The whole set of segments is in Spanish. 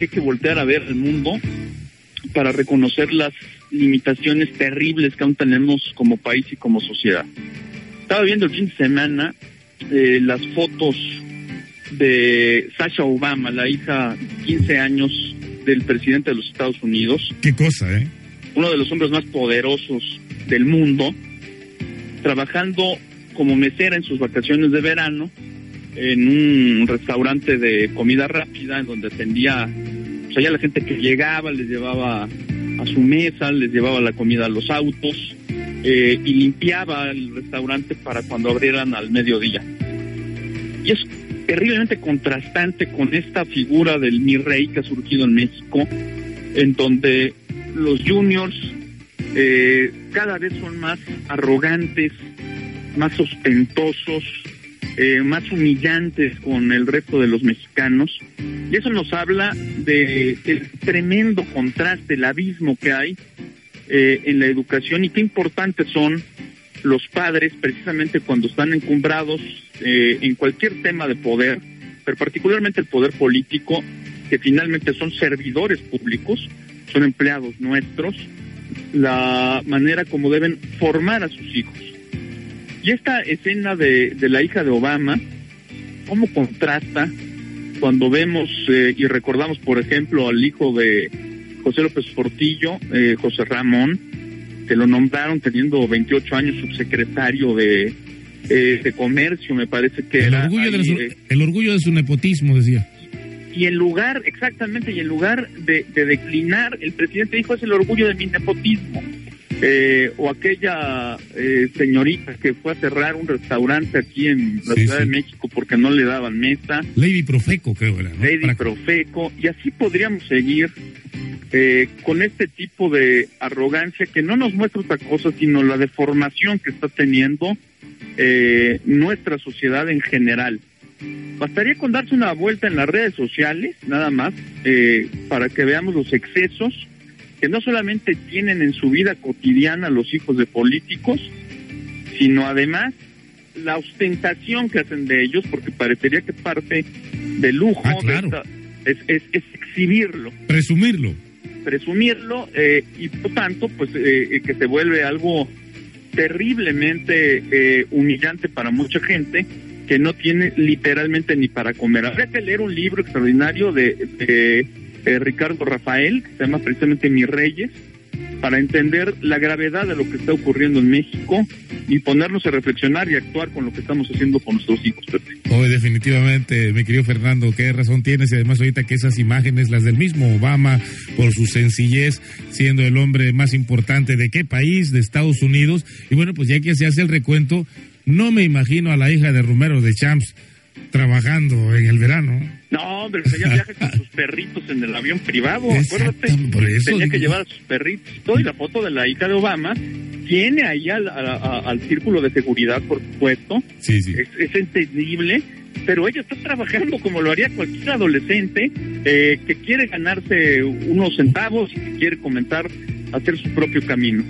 Hay que voltear a ver el mundo para reconocer las limitaciones terribles que aún tenemos como país y como sociedad. Estaba viendo el fin de semana eh, las fotos de Sasha Obama, la hija 15 años del presidente de los Estados Unidos. Qué cosa, ¿eh? Uno de los hombres más poderosos del mundo, trabajando como mesera en sus vacaciones de verano en un restaurante de comida rápida en donde atendía pues allá la gente que llegaba, les llevaba a su mesa, les llevaba la comida a los autos eh, y limpiaba el restaurante para cuando abrieran al mediodía. Y es terriblemente contrastante con esta figura del mi rey que ha surgido en México, en donde los juniors eh, cada vez son más arrogantes, más ostentosos, eh, más humillantes con el resto de los mexicanos. Y eso nos habla de tremendo contraste, el abismo que hay eh, en la educación y qué importantes son los padres precisamente cuando están encumbrados eh, en cualquier tema de poder, pero particularmente el poder político, que finalmente son servidores públicos, son empleados nuestros, la manera como deben formar a sus hijos. Y esta escena de, de la hija de Obama, ¿cómo contrasta cuando vemos eh, y recordamos, por ejemplo, al hijo de José López Portillo, eh, José Ramón, que lo nombraron teniendo 28 años subsecretario de, eh, de comercio, me parece que El era. orgullo, de ahí, su, eh, el orgullo de su nepotismo, decía. y en lugar, exactamente, y en lugar de, de declinar, el presidente dijo es el orgullo de mi nepotismo. Eh, o aquella eh, señorita que fue a cerrar un restaurante aquí en la Sí, Ciudad sí. de México porque no le daban mesa. Lady Profeco, creo era. ¿no? Lady Para- Profeco, y así podríamos seguir eh, con este tipo de arrogancia que no nos muestra otra cosa, sino la deformación que está teniendo eh, nuestra sociedad en general. Bastaría con darse una vuelta en las redes sociales, nada más, eh, para que veamos los excesos que no solamente tienen en su vida cotidiana los hijos de políticos, sino además la ostentación que hacen de ellos, porque parecería que parte del lujo Ah, de claro. esta- es, es- es exhibirlo, Presumirlo. presumirlo eh, y por tanto, pues eh, eh, que se vuelve algo terriblemente eh, humillante para mucha gente que no tiene literalmente ni para comer. Habría que leer un libro extraordinario de, de, eh, Ricardo Rafael, que se llama precisamente Mis Reyes, para entender la gravedad de lo que está ocurriendo en México y ponernos a reflexionar y actuar con lo que estamos haciendo con nuestros hijos. Pepe. Hoy definitivamente, mi querido Fernando, qué razón tienes y además ahorita que esas imágenes, las del mismo Obama, por su sencillez, siendo el hombre más importante de qué país, de Estados Unidos, y bueno, pues ya que se hace el recuento, no me imagino a la hija de Romero de Champs trabajando en el verano. No, hombre, ella viaja con sus perritos en el avión privado, acuérdate. Exactamente, por eso Tenía que llevar a sus perritos y todo, y la foto de la hija de Obama tiene ahí al, a- a- al círculo de seguridad, por supuesto. Sí, sí. Es, es entendible, pero ella está trabajando como lo haría cualquier adolescente eh, que quiere ganarse unos centavos y que quiere comenzar a hacer su propio camino.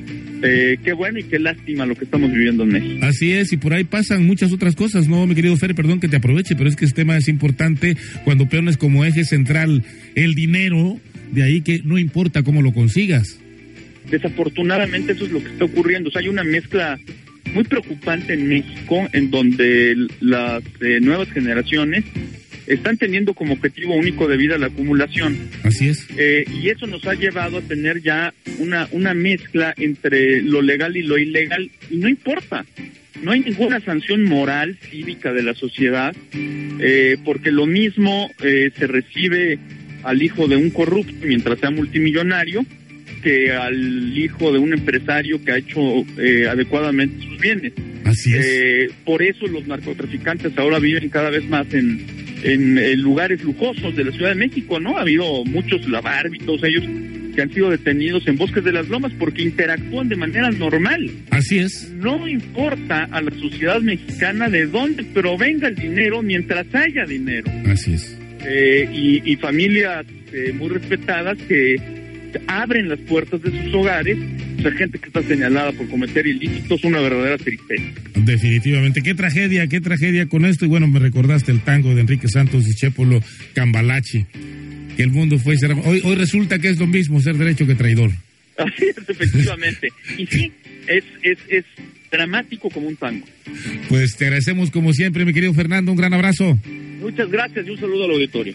Eh, qué bueno y qué lástima lo que estamos viviendo en México. Así es, y por ahí pasan muchas otras cosas, ¿no, mi querido Fer? Perdón que te aproveche, pero es que este tema es importante cuando pones como eje central el dinero, de ahí que no importa cómo lo consigas. desafortunadamente eso es lo que está ocurriendo. O sea, hay una mezcla muy preocupante en México en donde las eh, nuevas generaciones están teniendo como objetivo único de vida la acumulación. Así es. Eh, y eso nos ha llevado a tener ya una, una mezcla entre lo legal y lo ilegal. Y no importa, no hay ninguna sanción moral, cívica de la sociedad, eh, porque lo mismo eh, se recibe al hijo de un corrupto mientras sea multimillonario que al hijo de un empresario que ha hecho eh, adecuadamente sus bienes. Así es. Eh, por eso los narcotraficantes ahora viven cada vez más en, en, en lugares lujosos de la Ciudad de México, ¿no? Ha habido muchos lavar y todos ellos que han sido detenidos en bosques de las lomas porque interactúan de manera normal. Así es. No importa a la sociedad mexicana de dónde provenga el dinero mientras haya dinero. Así es. Eh, y, y, familias eh, muy respetadas que abren las puertas de sus hogares sea, gente que está señalada por cometer ilícitos, una verdadera tristeza. Definitivamente, qué tragedia, qué tragedia con esto. Y bueno, me recordaste el tango de Enrique Santos y Chépolo Cambalachi que el mundo fue. Hoy, hoy resulta que es lo mismo ser derecho que traidor. Así es, efectivamente. y sí, es, es, es dramático como un tango. Pues te agradecemos como siempre, mi querido Fernando, un gran abrazo. Muchas gracias y un saludo al auditorio.